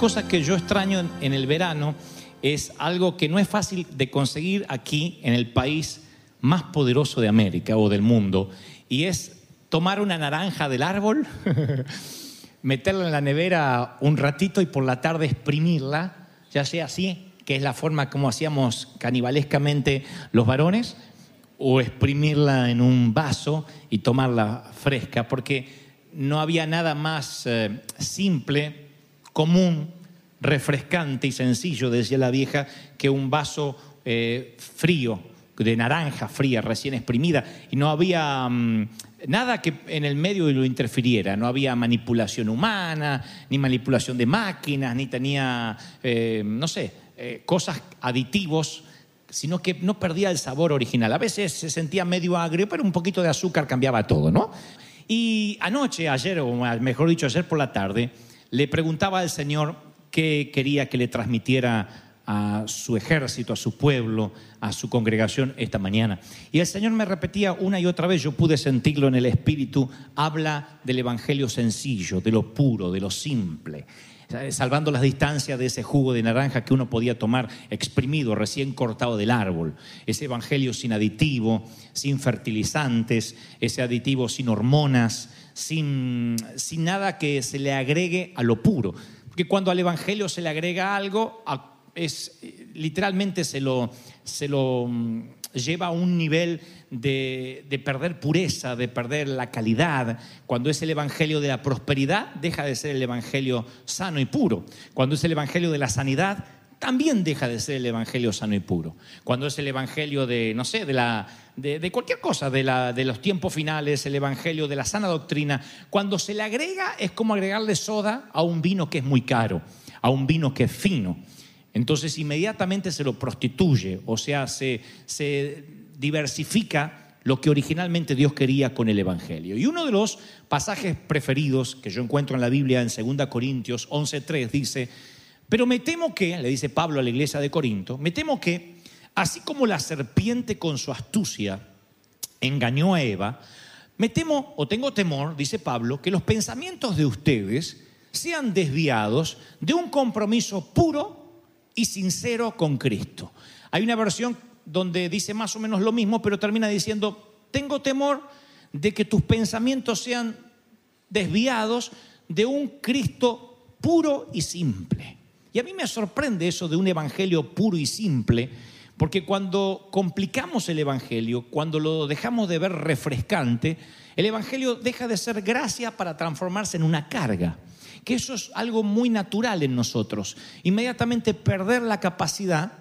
cosas que yo extraño en, el verano es algo que no es fácil de conseguir aquí en el país más poderoso de América o del mundo, y es tomar una naranja del árbol, meterla en la nevera un ratito y por la tarde exprimirla, ya sea así, que es la forma como hacíamos canibalescamente los varones, o exprimirla en un vaso y tomarla fresca, porque no había nada más eh, simple, común, refrescante y sencillo, decía la vieja, que un vaso eh, frío, de naranja fría, recién exprimida, y no había mm, nada que en el medio lo interfiriera, no había manipulación humana, ni manipulación de máquinas, ni tenía, eh, no sé, eh, cosas aditivos sino que no perdía el sabor original. A veces se sentía medio agrio, pero un poquito de azúcar cambiaba todo, ¿no? Y anoche, ayer, o mejor dicho, ayer por la tarde, le preguntaba al Señor qué quería que le transmitiera a su ejército, a su pueblo, a su congregación esta mañana. Y el Señor me repetía una y otra vez, yo pude sentirlo en el Espíritu, habla del Evangelio sencillo, de lo puro, de lo simple salvando las distancias de ese jugo de naranja que uno podía tomar exprimido, recién cortado del árbol. Ese evangelio sin aditivo, sin fertilizantes, ese aditivo sin hormonas, sin, sin nada que se le agregue a lo puro. Porque cuando al evangelio se le agrega algo, es, literalmente se lo, se lo mm, lleva a un nivel de, de, perder pureza, de perder la calidad. Cuando es el evangelio de la prosperidad, deja de ser el evangelio sano y puro. Cuando es el evangelio de la sanidad, también deja de ser el evangelio sano y puro. Cuando es el evangelio de, no sé, de, la, de, de cualquier cosa, de, la, de los tiempos finales, el evangelio de la sana doctrina, cuando se le agrega es como agregarle soda a un vino que es muy caro, a un vino que es fino. Entonces inmediatamente se lo prostituye, o sea, se, diversifica lo que originalmente Dios quería con el Evangelio. Y uno de los pasajes preferidos que yo encuentro en la Biblia en 2 Corintios 11.3 dice, pero me temo que, le dice Pablo a la iglesia de Corinto, me temo que, así como la serpiente con su astucia engañó a Eva, me temo o tengo temor, dice Pablo, que los pensamientos de ustedes sean desviados de un compromiso puro y sincero con Cristo. Hay una versión donde dice más o menos lo mismo, pero termina diciendo, tengo temor de que tus pensamientos sean desviados de un Cristo puro y simple. Y a mí me sorprende eso de un evangelio puro y simple, porque cuando complicamos el evangelio, cuando lo dejamos de ver refrescante, el evangelio deja de ser gracia para transformarse en una carga. Que eso es algo muy natural en nosotros. Inmediatamente perder la capacidad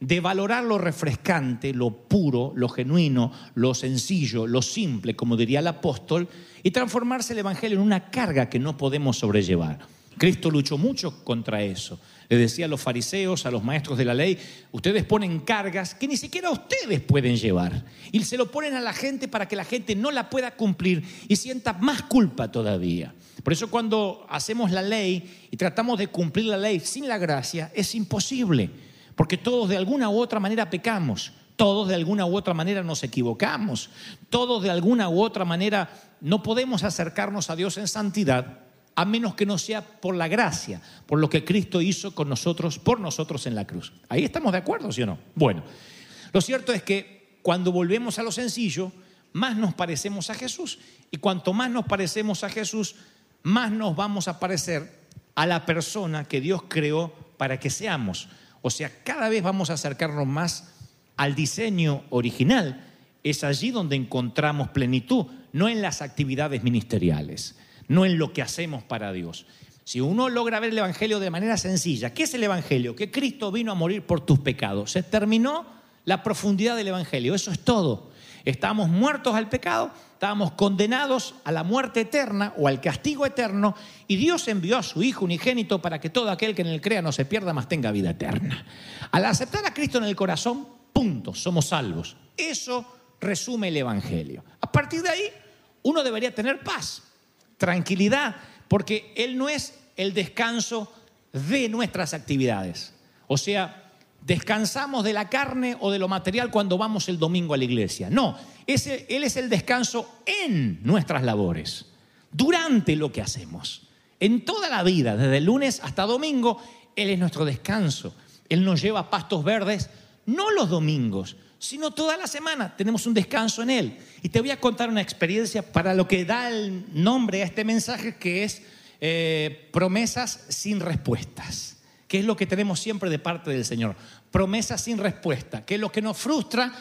de valorar lo refrescante, lo puro, lo genuino, lo sencillo, lo simple, como diría el apóstol, y transformarse el Evangelio en una carga que no podemos sobrellevar. Cristo luchó mucho contra eso. Le decía a los fariseos, a los maestros de la ley, ustedes ponen cargas que ni siquiera ustedes pueden llevar. Y se lo ponen a la gente para que la gente no la pueda cumplir y sienta más culpa todavía. Por eso cuando hacemos la ley y tratamos de cumplir la ley sin la gracia, es imposible. Porque todos de alguna u otra manera pecamos, todos de alguna u otra manera nos equivocamos, todos de alguna u otra manera no podemos acercarnos a Dios en santidad a menos que no sea por la gracia, por lo que Cristo hizo con nosotros, por nosotros en la cruz. Ahí estamos de acuerdo, ¿sí o no? Bueno, lo cierto es que cuando volvemos a lo sencillo, más nos parecemos a Jesús. Y cuanto más nos parecemos a Jesús, más nos vamos a parecer a la persona que Dios creó para que seamos. O sea, cada vez vamos a acercarnos más al diseño original. Es allí donde encontramos plenitud, no en las actividades ministeriales, no en lo que hacemos para Dios. Si uno logra ver el Evangelio de manera sencilla, ¿qué es el Evangelio? Que Cristo vino a morir por tus pecados. Se terminó la profundidad del Evangelio, eso es todo. Estábamos muertos al pecado, estábamos condenados a la muerte eterna o al castigo eterno, y Dios envió a su Hijo unigénito para que todo aquel que en él crea no se pierda, mas tenga vida eterna. Al aceptar a Cristo en el corazón, punto, somos salvos. Eso resume el Evangelio. A partir de ahí, uno debería tener paz, tranquilidad, porque Él no es el descanso de nuestras actividades. O sea, descansamos de la carne o de lo material cuando vamos el domingo a la iglesia. No, Él es el descanso en nuestras labores, durante lo que hacemos. En toda la vida, desde lunes hasta domingo, Él es nuestro descanso. Él nos lleva pastos verdes, no los domingos, sino toda la semana. Tenemos un descanso en Él. Y te voy a contar una experiencia para lo que da el nombre a este mensaje, que es eh, promesas sin respuestas que es lo que tenemos siempre de parte del Señor. Promesas sin respuesta, que es lo que nos frustra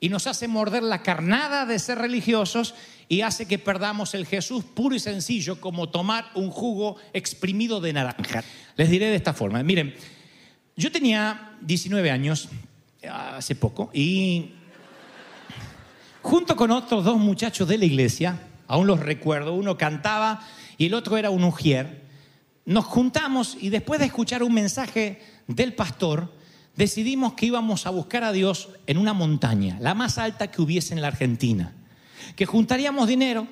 y nos hace morder la carnada de ser religiosos y hace que perdamos el Jesús puro y sencillo como tomar un jugo exprimido de naranja. Les diré de esta forma, miren, yo tenía 19 años hace poco y junto con otros dos muchachos de la iglesia, aún los recuerdo, uno cantaba y el otro era un ujier, nos juntamos y después de escuchar un mensaje del pastor, decidimos que íbamos a buscar a Dios en una montaña, la más alta que hubiese en la Argentina, que juntaríamos dinero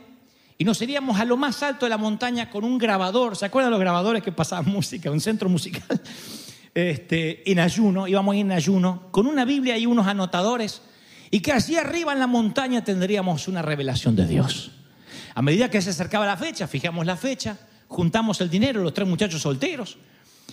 y nos iríamos a lo más alto de la montaña con un grabador, ¿se acuerdan los grabadores que pasaban música, un centro musical? Este, en ayuno, íbamos en ayuno, con una Biblia y unos anotadores, y que allí arriba en la montaña tendríamos una revelación de Dios. A medida que se acercaba la fecha, fijamos la fecha, juntamos el dinero, los tres muchachos solteros.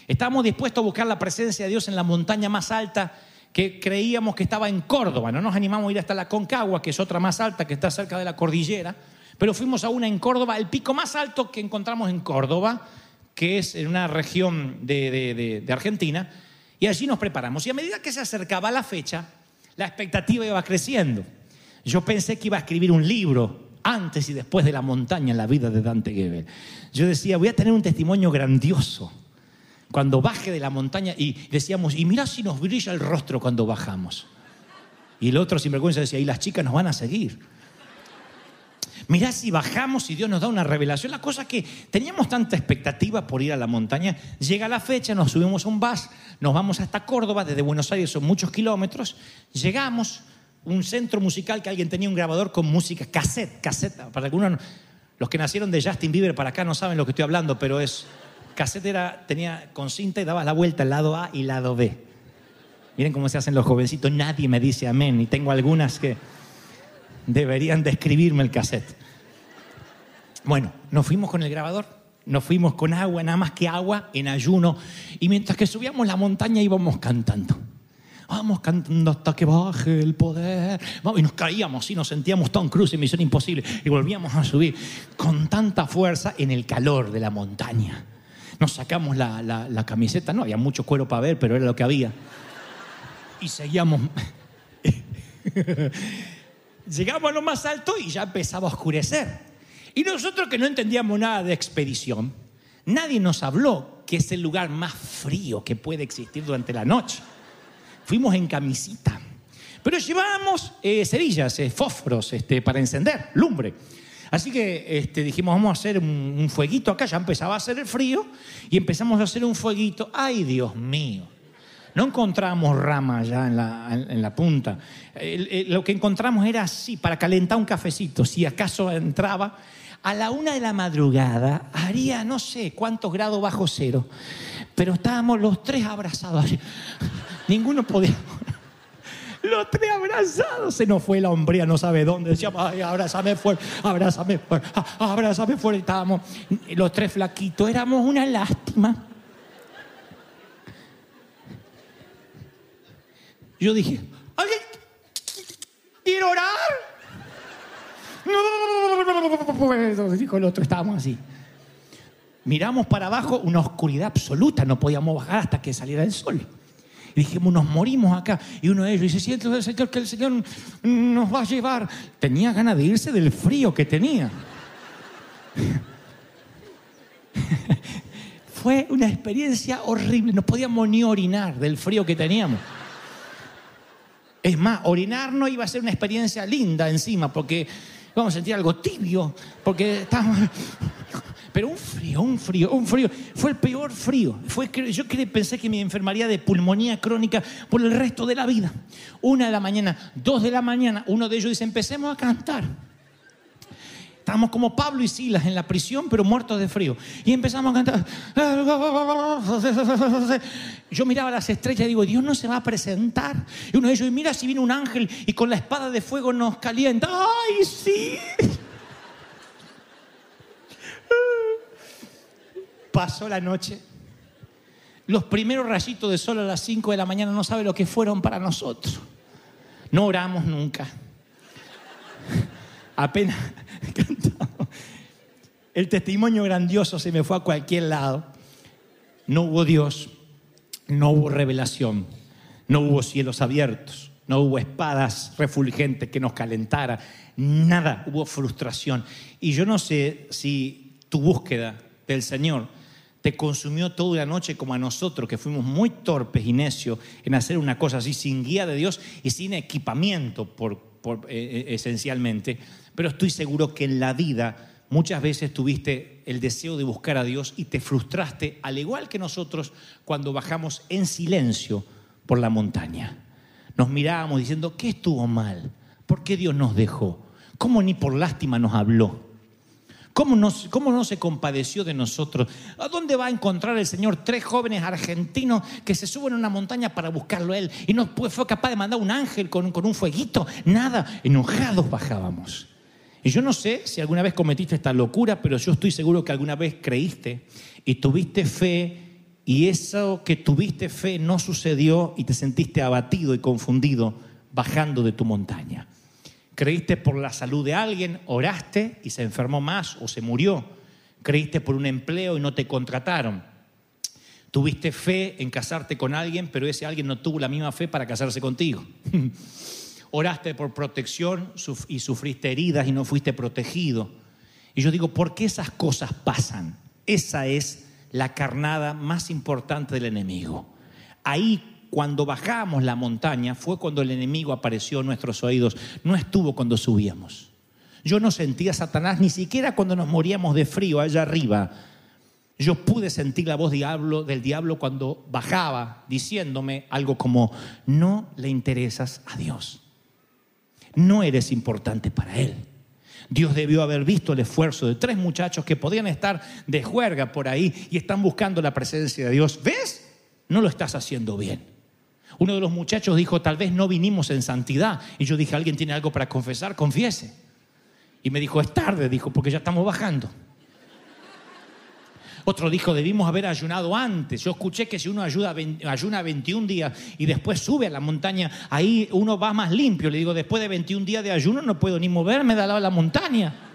Estábamos dispuestos a buscar la presencia de Dios en la montaña más alta que creíamos que estaba en Córdoba. No nos animamos a ir hasta la Concagua, que es otra más alta que está cerca de la cordillera, pero fuimos a una en Córdoba, el pico más alto que encontramos en Córdoba, que es en una región de, Argentina, y allí nos preparamos. Y a medida que se acercaba la fecha, la expectativa iba creciendo. Yo pensé que iba a escribir un libro antes y después de la montaña en la vida de Dante Gebel. Yo decía, voy a tener un testimonio grandioso cuando baje de la montaña y decíamos, y mira si nos brilla el rostro cuando bajamos. Y el otro sinvergüenza decía, y las chicas nos van a seguir. Mirá si bajamos y Dios nos da una revelación. La cosa es que teníamos tanta expectativa por ir a la montaña. Llega la fecha, nos subimos a un bus, nos vamos hasta Córdoba, desde Buenos Aires son muchos kilómetros. Llegamos, un centro musical que alguien tenía un grabador con música, cassette, cassette. Para algunos, los que nacieron de Justin Bieber para acá no saben lo que estoy hablando, pero es. Cassette era, tenía con cinta y daba la vuelta el lado A y lado B. Miren cómo se hacen los jovencitos, nadie me dice amén, y tengo algunas que deberían describirme el cassette. Bueno, nos fuimos con el grabador, nos fuimos con agua, nada más que agua, en ayuno, y mientras que subíamos la montaña íbamos cantando. Vamos cantando hasta que baje el poder. Y nos caíamos y nos sentíamos Tom Cruise en Misión Imposible. Y volvíamos a subir con tanta fuerza en el calor de la montaña. Nos sacamos la, la, la camiseta. No había mucho cuero para ver, pero era lo que había. Y seguíamos. Llegamos a lo más alto y ya empezaba a oscurecer. Y nosotros que no entendíamos nada de expedición, nadie nos habló que es el lugar más frío que puede existir durante la noche fuimos en camisita. Pero llevábamos eh, cerillas, eh, fósforos este, para encender, lumbre. Así que este, dijimos, vamos a hacer un, fueguito acá, ya empezaba a hacer el frío, y empezamos a hacer un fueguito. ¡Ay, Dios mío! No encontramos ramas ya en la, en la punta. Lo que encontramos era así, para calentar un cafecito, si acaso entraba. A la una de la madrugada haría no sé cuántos grados bajo cero, pero estábamos los tres abrazados. Ninguno podía. Los tres abrazados. Se nos fue la hombría, no sabe dónde. Decíamos, ay, abrázame fuerte, abrázame fuerte, abrázame fuerte. Estábamos los tres flaquitos. Éramos una lástima. Yo dije, ¿alguien quiere orar? No, dijo el otro, estábamos así. Miramos para abajo, una oscuridad absoluta, no podíamos bajar hasta que saliera el sol. Dijimos, nos morimos acá. Y uno de ellos dice, siento el Señor que el Señor nos va a llevar. Tenía ganas de irse del frío que tenía. Fue una experiencia horrible. No podíamos ni orinar del frío que teníamos. Es más, orinar no iba a ser una experiencia linda encima, porque vamos a sentir algo tibio, porque estamos... Pero un frío, un frío, un frío. Fue el peor frío. Fue, yo pensé que me enfermaría de pulmonía crónica por el resto de la vida. Una de la mañana, dos de la mañana, uno de ellos dice, empecemos a cantar. Estábamos como Pablo y Silas en la prisión, pero muertos de frío. Y empezamos a cantar. Yo miraba las estrellas y digo, Dios no se va a presentar. Y uno de ellos, mira si viene un ángel y con la espada de fuego nos calienta. ¡Ay, sí! Pasó la noche. Los primeros rayitos de sol a las 5 de la mañana no sabe lo que fueron para nosotros. No oramos nunca. Apenas cantamos. El testimonio grandioso se me fue a cualquier lado. No hubo Dios, no hubo revelación, no hubo cielos abiertos, no hubo espadas refulgentes que nos calentara, nada, hubo frustración. Y yo no sé si tu búsqueda del Señor te consumió toda una noche como a nosotros, que fuimos muy torpes y necios en hacer una cosa así, sin guía de Dios y sin equipamiento, por, eh, eh, esencialmente. Pero estoy seguro que en la vida muchas veces tuviste el deseo de buscar a Dios y te frustraste, al igual que nosotros, cuando bajamos en silencio por la montaña. Nos mirábamos diciendo, ¿qué estuvo mal? ¿Por qué Dios nos dejó? ¿Cómo ni por lástima nos habló? ¿Cómo no, ¿Cómo no se compadeció de nosotros? ¿A dónde va a encontrar el Señor tres jóvenes argentinos que se suben a una montaña para buscarlo Él? Y no fue fue capaz de mandar un ángel con, con un fueguito. Nada, enojados bajábamos. Y yo no sé si alguna vez cometiste esta locura, pero yo estoy seguro que alguna vez creíste y tuviste fe y eso que tuviste fe no sucedió y te sentiste abatido y confundido bajando de tu montaña. Creíste por la salud de alguien, oraste y se enfermó más o se murió. Creíste por un empleo y no te contrataron. Tuviste fe en casarte con alguien, pero ese alguien no tuvo la misma fe para casarse contigo. Oraste por protección y sufriste heridas y no fuiste protegido. Y yo digo, ¿por qué esas cosas pasan? Esa es la carnada más importante del enemigo. Ahí, cuando bajamos la montaña, fue cuando el enemigo apareció en nuestros oídos. No estuvo cuando subíamos. Yo no sentía a Satanás ni siquiera cuando nos moríamos de frío allá arriba. Yo pude sentir la voz diablo, del diablo cuando bajaba diciéndome algo como, no le interesas a Dios. No eres importante para Él. Dios debió haber visto el esfuerzo de tres muchachos que podían estar de juerga por ahí y están buscando la presencia de Dios. ¿Ves? No lo estás haciendo bien. Uno de los muchachos dijo, tal vez no vinimos en santidad. Y yo dije, ¿alguien tiene algo para confesar? Confiese. Y me dijo, es tarde, dijo, porque ya estamos bajando. Otro dijo, debimos haber ayunado antes. Yo escuché que si uno ayuda, ayuna 21 días y después sube a la montaña, ahí uno va más limpio. Le digo, después de 21 días de ayuno no puedo ni moverme de al lado de la montaña.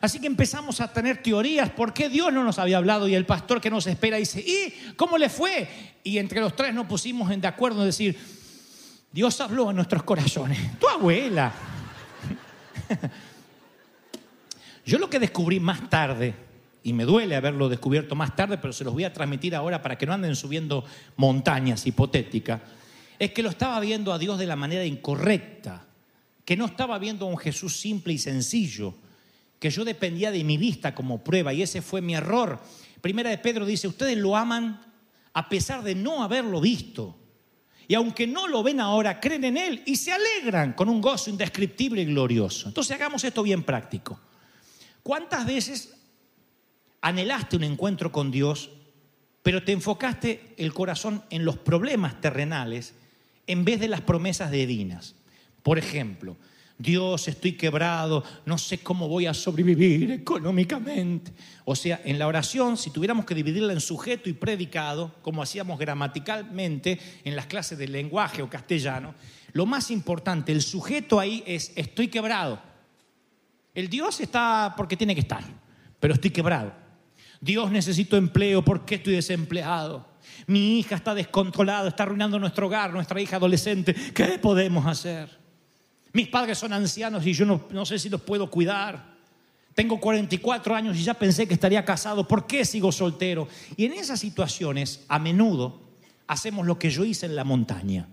Así que empezamos a tener teorías. ¿Por qué Dios no nos había hablado? Y el pastor que nos espera dice, ¿y cómo le fue? Y entre los tres nos pusimos en de acuerdo en decir, Dios habló a nuestros corazones. Tu abuela. Yo lo que descubrí más tarde, y me duele haberlo descubierto más tarde, pero se los voy a transmitir ahora para que no anden subiendo montañas hipotéticas, es que lo estaba viendo a Dios de la manera incorrecta, que no estaba viendo a un Jesús simple y sencillo, que yo dependía de mi vista como prueba, y ese fue mi error. Primera de Pedro dice, ustedes lo aman a pesar de no haberlo visto. Y aunque no lo ven ahora, creen en Él y se alegran con un gozo indescriptible y glorioso. Entonces hagamos esto bien práctico. ¿Cuántas veces anhelaste un encuentro con Dios, pero te enfocaste el corazón en los problemas terrenales en vez de las promesas divinas? Por ejemplo, Dios, estoy quebrado, no sé cómo voy a sobrevivir económicamente. O sea, en la oración, si tuviéramos que dividirla en sujeto y predicado, como hacíamos gramaticalmente en las clases de lenguaje o castellano, lo más importante, el sujeto ahí es estoy quebrado. El Dios está porque tiene que estar, pero estoy quebrado. Dios necesito empleo porque estoy desempleado. Mi hija está descontrolada, está arruinando nuestro hogar, nuestra hija adolescente. ¿Qué podemos hacer? Mis padres son ancianos y yo no, no sé si los puedo cuidar. Tengo 44 años y ya pensé que estaría casado. ¿Por qué sigo soltero? Y en esas situaciones, a menudo, hacemos lo que yo hice en la montaña.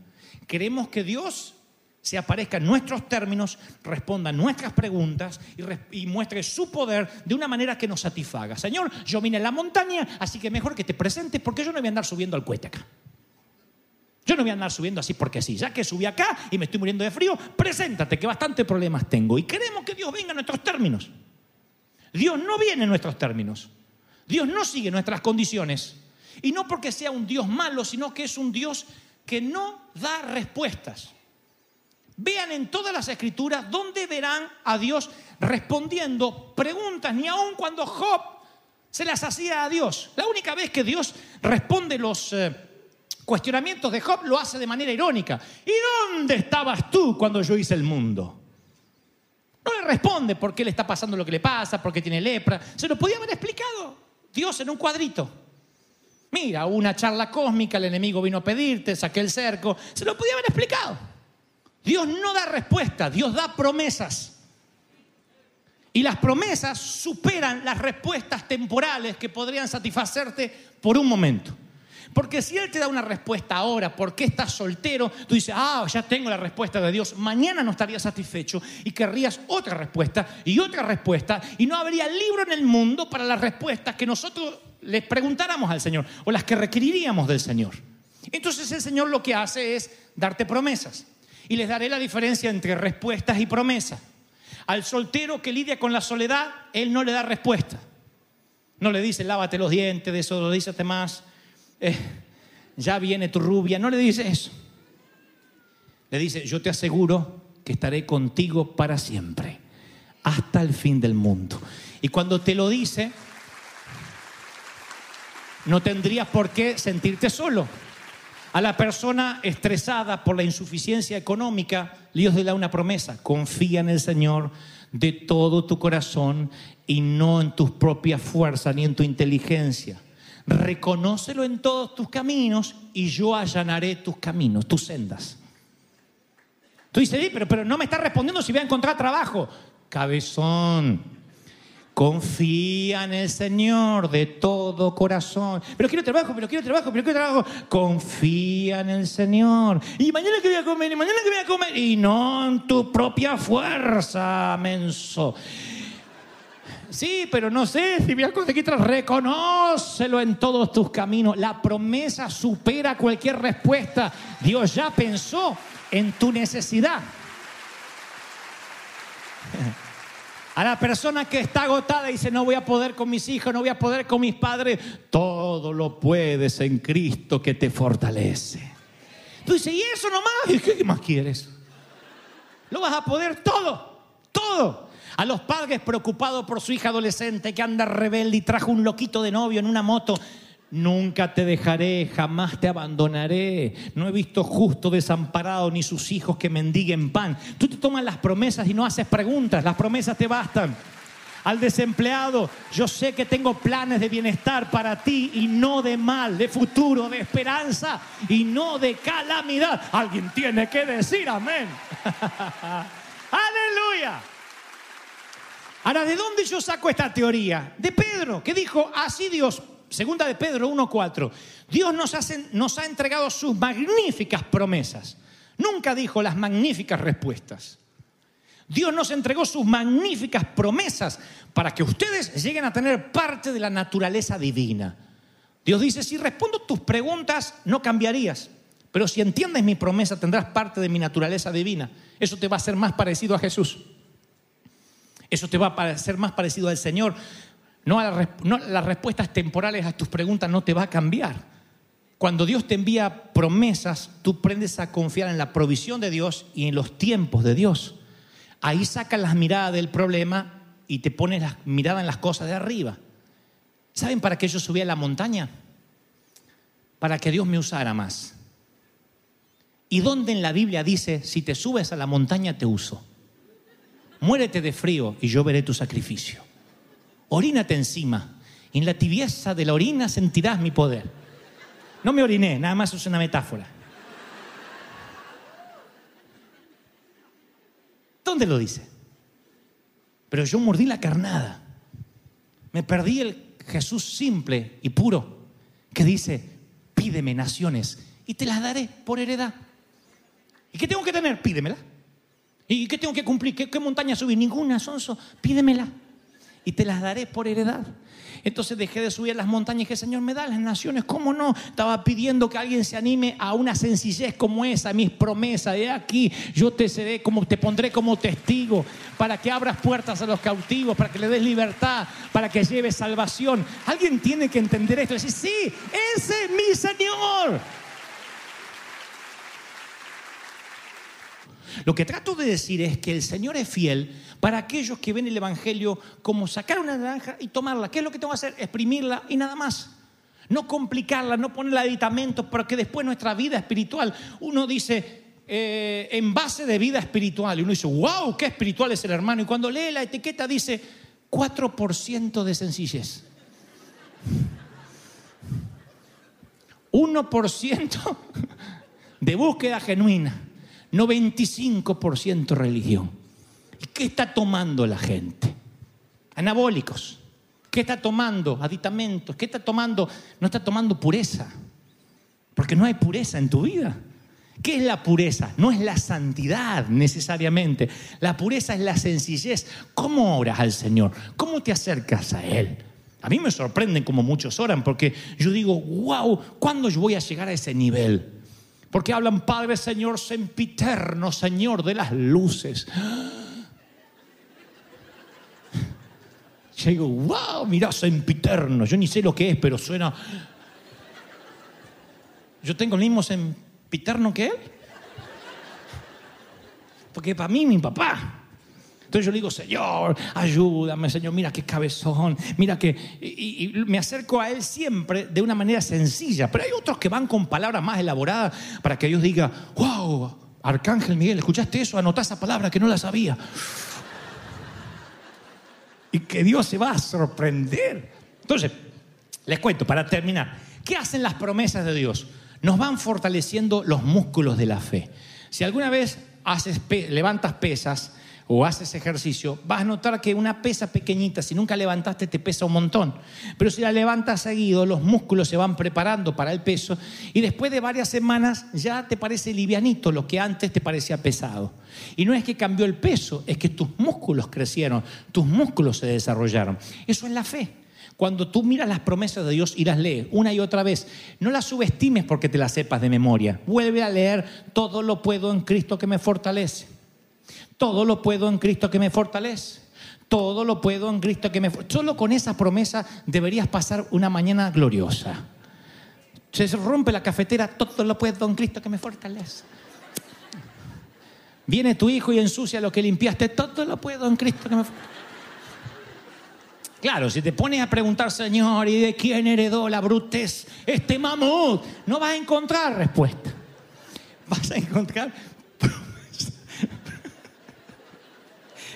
Queremos que Dios se aparezca en nuestros términos, responda a nuestras preguntas y, y muestre su poder de una manera que nos satisfaga. Señor, yo vine a la montaña, así que mejor que te presentes porque yo no voy a andar subiendo al cohete acá. Yo no voy a andar subiendo así porque sí. Ya que subí acá y me estoy muriendo de frío, preséntate que bastante problemas tengo. Y queremos que Dios venga a nuestros términos. Dios no viene en nuestros términos. Dios no sigue nuestras condiciones. Y no porque sea un Dios malo, sino que es un Dios que no da respuestas. Vean en todas las escrituras donde verán a Dios respondiendo preguntas, ni aun cuando Job se las hacía a Dios. La única vez que Dios responde los eh, cuestionamientos de Job lo hace de manera irónica. ¿Y dónde estabas tú cuando yo hice el mundo? No le responde por qué le está pasando lo que le pasa, por qué tiene lepra. Se lo podía haber explicado Dios en un cuadrito. Mira, una charla cósmica, el enemigo vino a pedirte, saqué el cerco. Se lo podía haber explicado. Dios no da respuesta, Dios da promesas. Y las promesas superan las respuestas temporales que podrían satisfacerte por un momento. Porque si Él te da una respuesta ahora, ¿por qué estás soltero? Tú dices, ah, ya tengo la respuesta de Dios. Mañana no estarías satisfecho y querrías otra respuesta y otra respuesta. Y no habría libro en el mundo para las respuestas que nosotros les preguntáramos al Señor o las que requeriríamos del Señor. Entonces el Señor lo que hace es darte promesas. Y les daré la diferencia entre respuestas y promesas. Al soltero que lidia con la soledad, Él no le da respuesta. No le dice, lávate los dientes, de eso lo dice más. Eh, ya viene tu rubia. No le dice eso. Le dice, yo te aseguro que estaré contigo para siempre, hasta el fin del mundo. Y cuando te lo dice, no tendrías por qué sentirte solo. A la persona estresada por la insuficiencia económica, Dios le da una promesa. Confía en el Señor de todo tu corazón y no en tus propias fuerzas ni en tu inteligencia. Reconócelo en todos tus caminos y yo allanaré tus caminos, tus sendas. Tú dices, "Sí, pero, pero no me está respondiendo si voy a encontrar trabajo. Cabezón, Confía en el Señor de todo corazón. Pero quiero trabajo, pero quiero trabajo, pero quiero trabajo. Confía en el Señor. Y mañana que voy a comer, y mañana que voy a comer. Y no en tu propia fuerza, menso. Sí, pero no sé si voy a conseguir. Reconócelo en todos tus caminos. La promesa supera cualquier respuesta. Dios ya pensó en tu necesidad. A la persona que está agotada y dice, no voy a poder con mis hijos, no voy a poder con mis padres, todo lo puedes en Cristo que te fortalece. Tú dices, ¿y eso nomás? ¿Y qué más quieres? Lo vas a poder todo, todo. A los padres preocupados por su hija adolescente que anda rebelde y trajo un loquito de novio en una moto. Nunca te dejaré, jamás te abandonaré. No he visto justo desamparado ni sus hijos que mendiguen pan. Tú te tomas las promesas y no haces preguntas, las promesas te bastan. Al desempleado, yo sé que tengo planes de bienestar para ti y no de mal, de futuro, de esperanza y no de calamidad. Alguien tiene que decir amén. Aleluya. Ahora, ¿de dónde yo saco esta teoría? De Pedro, que dijo, así Dios, segunda de Pedro 1.4, Dios nos, nos ha entregado sus magníficas promesas. Nunca dijo las magníficas respuestas. Dios nos entregó sus magníficas promesas para que ustedes lleguen a tener parte de la naturaleza divina. Dios dice, si respondo tus preguntas, no cambiarías. Pero si entiendes mi promesa, tendrás parte de mi naturaleza divina. Eso te va a hacer más parecido a Jesús. Eso te va a parecer más parecido al Señor. No, a las respuestas temporales a tus preguntas no te va a cambiar. Cuando Dios te envía promesas, tú aprendes a confiar en la provisión de Dios y en los tiempos de Dios. Ahí sacas las miradas del problema y te pones la mirada en las cosas de arriba. ¿Saben para qué yo subí a la montaña? Para que Dios me usara más. ¿Y dónde en la Biblia dice, si te subes a la montaña te uso? Muérete de frío y yo veré tu sacrificio. Orínate encima. En la tibieza de la orina sentirás mi poder. No me oriné, nada más es una metáfora. ¿Dónde lo dice? Pero yo mordí la carnada. Me perdí el Jesús simple y puro que dice, pídeme naciones y te las daré por heredad. ¿Y qué tengo que tener? Pídemela. ¿Y qué tengo que cumplir? ¿Qué, montaña subir? Ninguna, Sonso. Pídemela. Y te las daré por heredad. Entonces dejé de subir las montañas y dije, Señor, me da las naciones. ¿Cómo no? Estaba pidiendo que alguien se anime a una sencillez como esa, mis promesas. De aquí yo te seré como, te pondré como testigo para que abras puertas a los cautivos, para que le des libertad, para que lleves salvación. Alguien tiene que entender esto y decir, sí, ese es mi Señor. Lo que trato de decir es que el Señor es fiel para aquellos que ven el Evangelio como sacar una naranja y tomarla. ¿Qué es lo que tengo que hacer? Exprimirla y nada más. No complicarla, no ponerle aditamentos, porque después nuestra vida espiritual, uno dice, eh, en base de vida espiritual, y uno dice, wow, qué espiritual es el hermano. Y cuando lee la etiqueta dice, 4% de sencillez. 1% de búsqueda genuina. 95% religión. ¿Y qué está tomando la gente? Anabólicos. ¿Qué está tomando? Aditamentos. ¿Qué está tomando? No está tomando pureza. Porque no hay pureza en tu vida. ¿Qué es la pureza? No es la santidad necesariamente. La pureza es la sencillez. ¿Cómo oras al Señor? ¿Cómo te acercas a Él? A mí me sorprenden como muchos oran porque yo digo, wow, ¿cuándo yo voy a llegar a ese nivel? Porque hablan Padre, Señor, sempiterno, Señor de las luces. Yo digo, wow, mirá, sempiterno. Yo ni sé lo que es, pero suena. Yo tengo el mismo sempiterno que él. Porque para mí, mi papá. Entonces yo le digo, Señor, ayúdame, Señor, mira qué cabezón, mira que... Y, me acerco a Él siempre de una manera sencilla, pero hay otros que van con palabras más elaboradas para que Dios diga, wow, Arcángel Miguel, ¿escuchaste eso? Anotá esa palabra que no la sabía. Y que Dios se va a sorprender. Entonces, les cuento, para terminar, ¿qué hacen las promesas de Dios? Nos van fortaleciendo los músculos de la fe. Si alguna vez haces levantas pesas, o haces ejercicio, vas a notar que una pesa pequeñita, si nunca levantaste, te pesa un montón. Pero si la levantas seguido, los músculos se van preparando para el peso y después de varias semanas ya te parece livianito lo que antes te parecía pesado. Y no es que cambió el peso, es que tus músculos crecieron, tus músculos se desarrollaron. Eso es la fe. Cuando tú miras las promesas de Dios y las lees una y otra vez, no las subestimes porque te las sepas de memoria. Vuelve a leer, todo lo puedo en Cristo que me fortalece. Todo lo puedo en Cristo que me fortalece. Todo lo puedo en Cristo que me fortalece. Solo con esa promesa deberías pasar una mañana gloriosa. Se rompe la cafetera, todo lo puedo en Cristo que me fortalece. Viene tu hijo y ensucia lo que limpiaste, todo lo puedo en Cristo que me fortalece. Claro, si te pones a preguntar, Señor, ¿y de quién heredó la brutez este mamut? No vas a encontrar respuesta. Vas a encontrar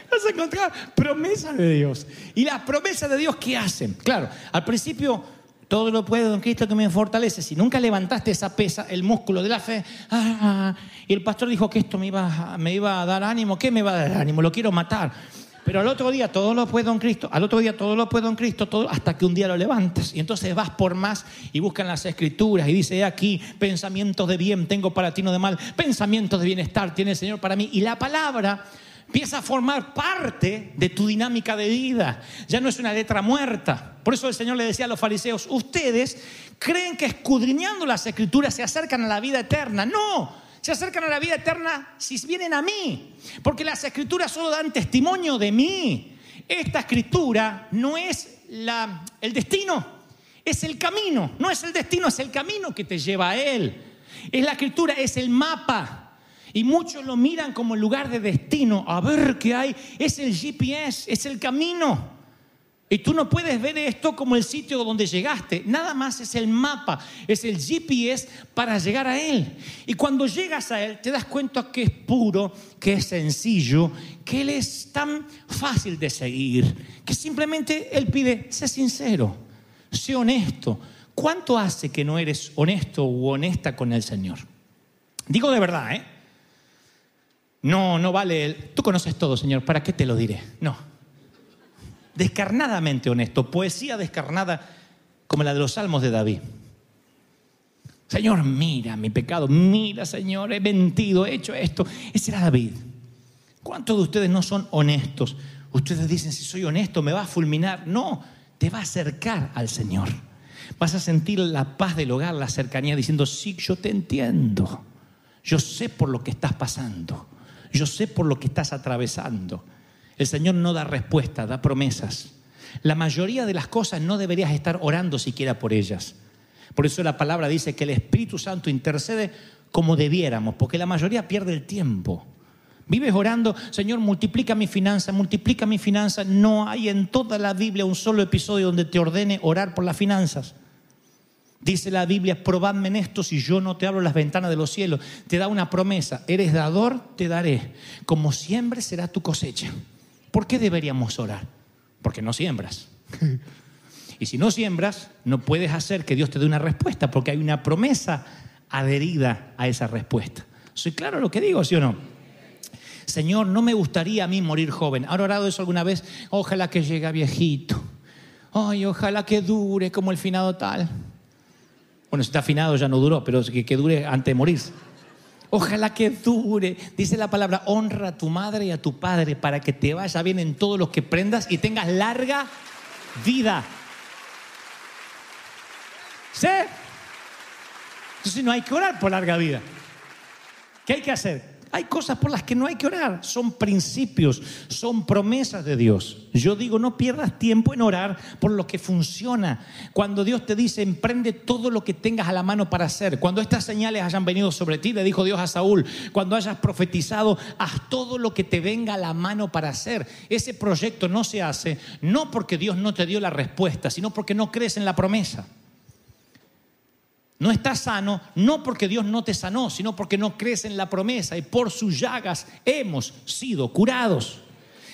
vas a encontrar promesas de Dios. ¿Y las promesas de Dios qué hacen? Claro, al principio todo lo puedo en Cristo que me fortalece. Si nunca levantaste esa pesa, el músculo de la fe, ah, y el pastor dijo que esto me iba, me iba a dar ánimo, ¿qué me va a dar ánimo? Lo quiero matar. Pero al otro día todo lo puedo en Cristo, al otro día todo lo puedo en Cristo, hasta que un día lo levantas. Y entonces vas por más y buscan las escrituras y dice "He aquí, pensamientos de bien tengo para ti, no de mal, pensamientos de bienestar tiene el Señor para mí. Y la palabra empieza a formar parte de tu dinámica de vida. Ya no es una letra muerta. Por eso el Señor le decía a los fariseos, ustedes creen que escudriñando las escrituras se acercan a la vida eterna. No, se acercan a la vida eterna si vienen a mí. Porque las escrituras solo dan testimonio de mí. Esta escritura no es la- el destino, es el camino. No es el destino, es el camino que te lleva a Él. Es la escritura, es el mapa. Y muchos lo miran como lugar de destino. A ver qué hay. Es el GPS, es el camino. Y tú no puedes ver esto como el sitio donde llegaste. Nada más es el mapa, es el GPS para llegar a Él. Y cuando llegas a Él, te das cuenta que es puro, que es sencillo, que Él es tan fácil de seguir, que simplemente Él pide, sé sincero, sé honesto. ¿Cuánto hace que no eres honesto u honesta con el Señor? Digo de verdad, ¿eh? No, no vale el, tú conoces todo, Señor, ¿para qué te lo diré? No. Descarnadamente honesto, poesía descarnada como la de los salmos de David. Señor, mira mi pecado, mira, Señor, he mentido, he hecho esto. Ese era David. ¿Cuántos de ustedes no son honestos? Ustedes dicen, si soy honesto, me va a fulminar. No, te va a acercar al Señor. Vas a sentir la paz del hogar, la cercanía, diciendo, sí, yo te entiendo. Yo sé por lo que estás pasando. Yo sé por lo que estás atravesando. El Señor no da respuesta, da promesas. La mayoría de las cosas no deberías estar orando siquiera por ellas. Por eso la palabra dice que el Espíritu Santo intercede como debiéramos, porque la mayoría pierde el tiempo. Vives orando, Señor, multiplica mi finanza, multiplica mi finanza. No hay en toda la Biblia un solo episodio donde te ordene orar por las finanzas. Dice la Biblia, probadme en esto si yo no te abro las ventanas de los cielos. Te da una promesa, eres dador, te daré. Como siembres será tu cosecha. ¿Por qué deberíamos orar? Porque no siembras. Y si no siembras, no puedes hacer que Dios te dé una respuesta, porque hay una promesa adherida a esa respuesta. ¿Soy claro lo que digo, sí o no? Señor, no me gustaría a mí morir joven. ¿Has orado eso alguna vez? Ojalá que llegue viejito. Ay, ojalá que dure como el finado tal. Bueno, si está afinado ya no duró, pero que, dure antes de morir. Ojalá que dure. Dice la palabra, honra a tu madre y a tu padre para que te vaya bien en todos los que prendas y tengas larga vida. ¿Sí? Entonces no hay que orar por larga vida. ¿Qué hay que hacer? Hay cosas por las que no hay que orar. Son principios, son promesas de Dios. Yo digo, no pierdas tiempo en orar por lo que funciona. Cuando Dios te dice, emprende todo lo que tengas a la mano para hacer. Cuando estas señales hayan venido sobre ti, le dijo Dios a Saúl, cuando hayas profetizado, haz todo lo que te venga a la mano para hacer. Ese proyecto no se hace, no porque Dios no te dio la respuesta, sino porque no crees en la promesa. No estás sano no porque Dios no te sanó, sino porque no crees en la promesa y por sus llagas hemos sido curados.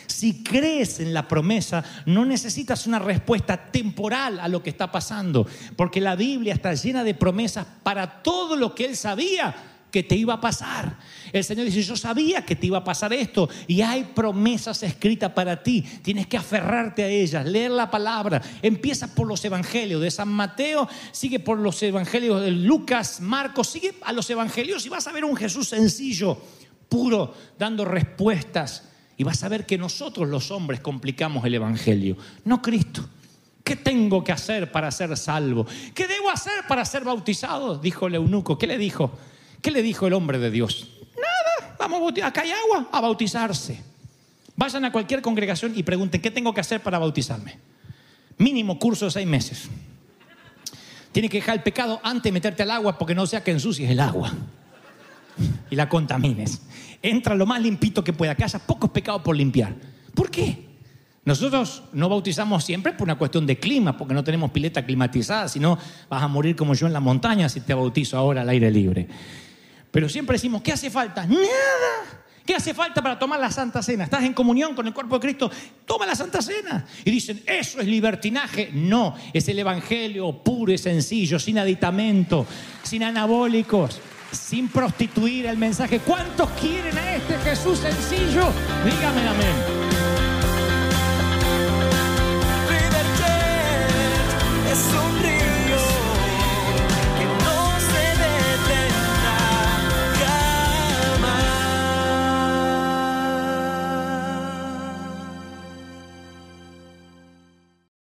Si crees en la promesa, no necesitas una respuesta temporal a lo que está pasando, porque la Biblia está llena de promesas para todo lo que Él sabía que te iba a pasar. El Señor dice, yo sabía que te iba a pasar esto y hay promesas escritas para ti. Tienes que aferrarte a ellas, leer la palabra. Empieza por los evangelios de San Mateo, sigue por los evangelios de Lucas, Marcos, sigue a los evangelios y vas a ver un Jesús sencillo, puro, dando respuestas. Y vas a ver que nosotros los hombres complicamos el evangelio, no Cristo. ¿Qué tengo que hacer para ser salvo? ¿Qué debo hacer para ser bautizado? Dijo el eunuco. ¿Qué le dijo? ¿Qué le dijo el hombre de Dios? Nada, vamos a. Acá hay agua, a bautizarse. Vayan a cualquier congregación y pregunten, ¿qué tengo que hacer para bautizarme? Mínimo curso de seis meses. Tienes que dejar el pecado antes de meterte al agua porque no sea que ensucies el agua y la contamines. Entra lo más limpito que pueda, que haya pocos pecados por limpiar. ¿Por qué? Nosotros no bautizamos siempre por una cuestión de clima, porque no tenemos pileta climatizada, sino vas a morir como yo en la montaña si te bautizo ahora al aire libre. Pero siempre decimos, ¿qué hace falta? Nada. ¿Qué hace falta para tomar la Santa Cena? ¿Estás en comunión con el cuerpo de Cristo? Toma la Santa Cena. Y dicen, eso es libertinaje. No, es el Evangelio puro y sencillo, sin aditamento, sin anabólicos, sin prostituir el mensaje. ¿Cuántos quieren a este Jesús sencillo? Dígame amén. es